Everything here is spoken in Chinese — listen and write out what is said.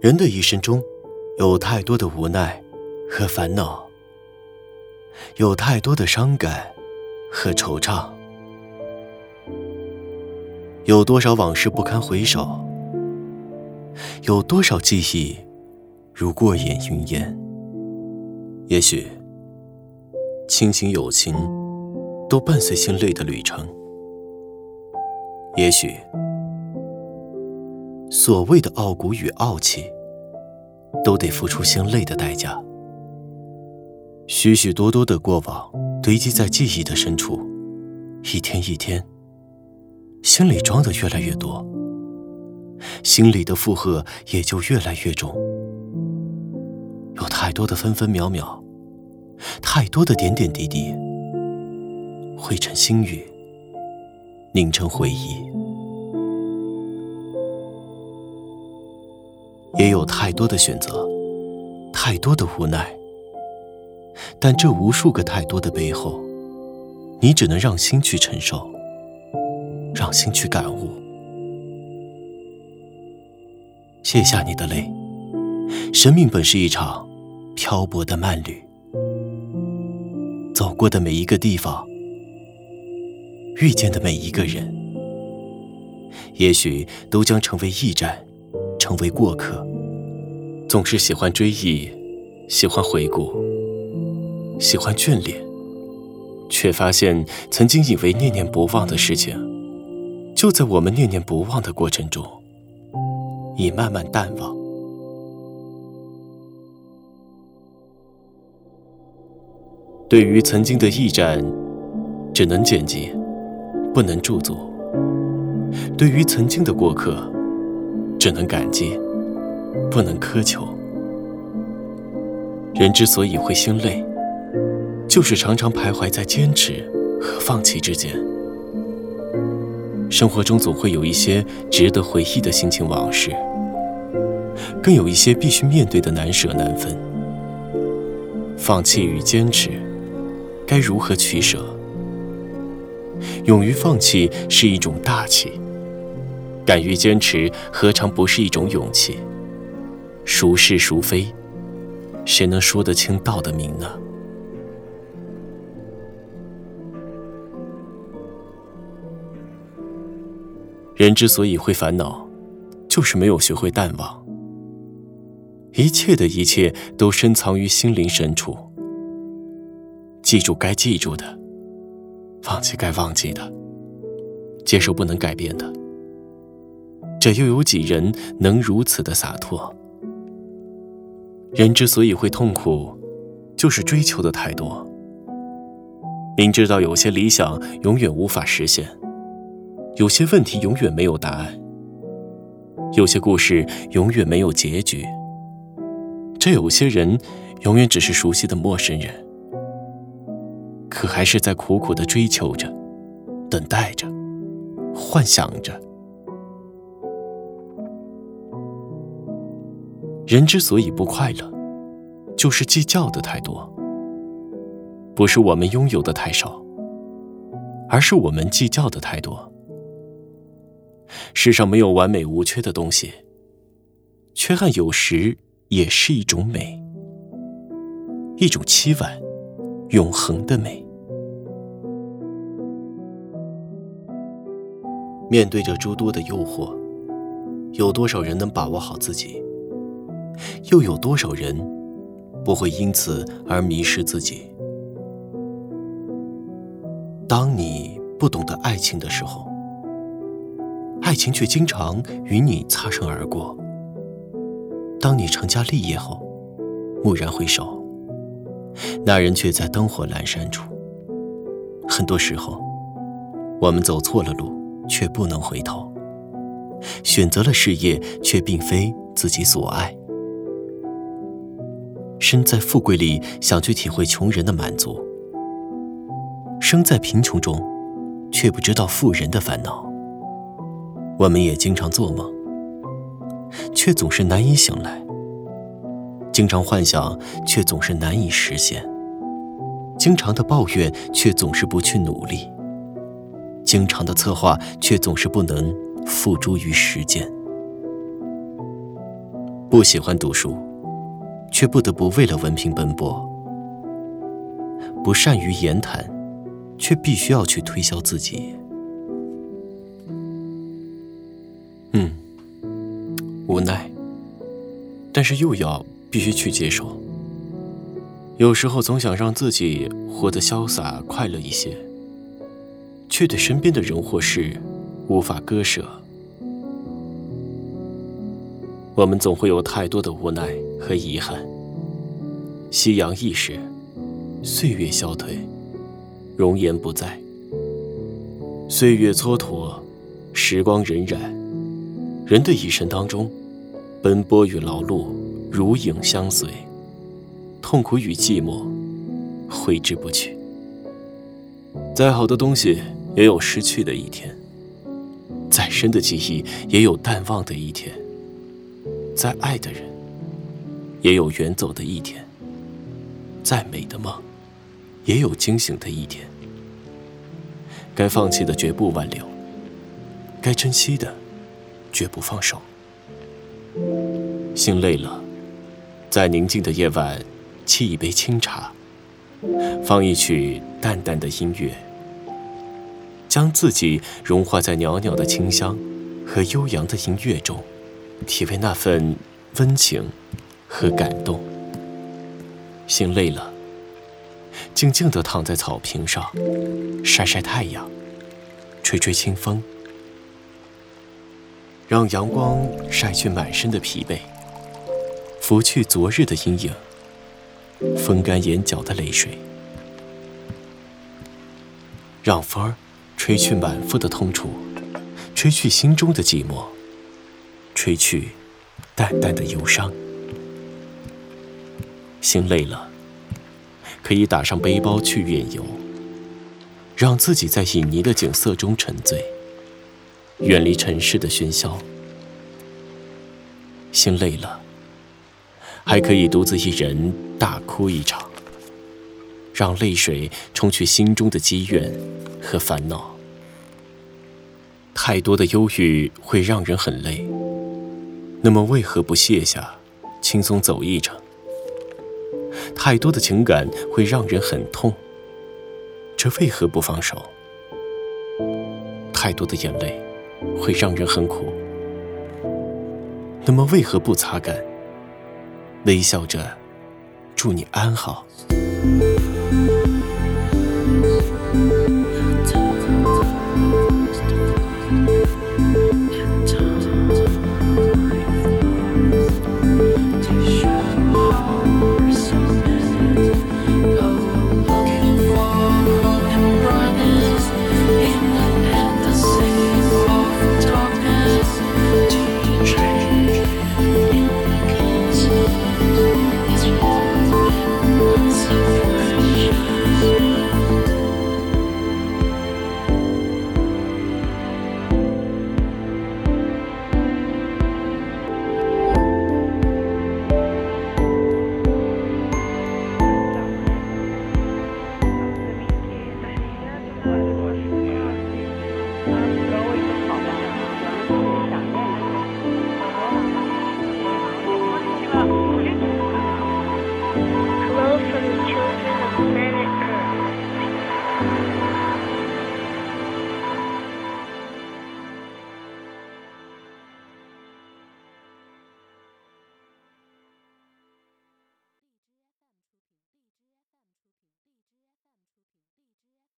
人的一生中，有太多的无奈和烦恼，有太多的伤感和惆怅，有多少往事不堪回首，有多少记忆如过眼云烟。也许，亲情友情都伴随心累的旅程；也许。所谓的傲骨与傲气，都得付出心累的代价。许许多多的过往堆积在记忆的深处，一天一天，心里装的越来越多，心里的负荷也就越来越重。有太多的分分秒秒，太多的点点滴滴，汇成心语，凝成回忆。也有太多的选择，太多的无奈。但这无数个太多的背后，你只能让心去承受，让心去感悟。卸下你的泪，生命本是一场漂泊的慢旅，走过的每一个地方，遇见的每一个人，也许都将成为驿站。成为过客，总是喜欢追忆，喜欢回顾，喜欢眷恋，却发现曾经以为念念不忘的事情，就在我们念念不忘的过程中，已慢慢淡忘。对于曾经的驿站，只能剪辑，不能驻足；对于曾经的过客，只能感激，不能苛求。人之所以会心累，就是常常徘徊在坚持和放弃之间。生活中总会有一些值得回忆的心情往事，更有一些必须面对的难舍难分。放弃与坚持，该如何取舍？勇于放弃是一种大气。敢于坚持，何尝不是一种勇气？孰是孰非，谁能说得清道得明呢？人之所以会烦恼，就是没有学会淡忘。一切的一切都深藏于心灵深处。记住该记住的，忘记该忘记的，接受不能改变的。这又有几人能如此的洒脱？人之所以会痛苦，就是追求的太多。明知道有些理想永远无法实现，有些问题永远没有答案，有些故事永远没有结局，这有些人永远只是熟悉的陌生人，可还是在苦苦的追求着，等待着，幻想着。人之所以不快乐，就是计较的太多。不是我们拥有的太少，而是我们计较的太多。世上没有完美无缺的东西，缺憾有时也是一种美，一种凄婉、永恒的美。面对着诸多的诱惑，有多少人能把握好自己？又有多少人不会因此而迷失自己？当你不懂得爱情的时候，爱情却经常与你擦身而过；当你成家立业后，蓦然回首，那人却在灯火阑珊处。很多时候，我们走错了路，却不能回头；选择了事业，却并非自己所爱。身在富贵里，想去体会穷人的满足；生在贫穷中，却不知道富人的烦恼。我们也经常做梦，却总是难以醒来；经常幻想，却总是难以实现；经常的抱怨，却总是不去努力；经常的策划，却总是不能付诸于实践。不喜欢读书，却不得不为了文凭奔波；不善于言谈，却必须要去推销自己。嗯，无奈，但是又要必须去接受。有时候总想让自己活得潇洒快乐一些，却对身边的人或事无法割舍。我们总会有太多的无奈和遗憾。夕阳易逝，岁月消退，容颜不在。岁月蹉跎，时光荏苒。人的一生当中，奔波与劳碌如影相随。痛苦与寂寞挥之不去。再好的东西也有失去的一天，再深的记忆也有淡忘的一天，再爱的人也有远走的一天，再美的梦也有惊醒的一天。该放弃的绝不挽留，该珍惜的绝不放手。心累了，在宁静的夜晚。沏一杯清茶，放一曲淡淡的音乐，将自己融化在袅袅的清香和悠扬的音乐中，体味那份温情和感动。心累了，静静地躺在草坪上，晒晒太阳，吹吹清风，让阳光晒去满身的疲惫，拂去昨日的阴影。风干眼角的泪水，让风儿吹去满腹的痛楚，吹去心中的寂寞，吹去淡淡的忧伤。心累了，可以打上背包去远游，让自己在旖旎的景色中沉醉，远离尘世的喧嚣。心累了。还可以独自一人大哭一场，让泪水冲去心中的积怨和烦恼。太多的忧郁会让人很累，那么为何不卸下，轻松走一程？太多的情感会让人很痛，这为何不放手？太多的眼泪会让人很苦，那么为何不擦干？微笑着，祝你安好。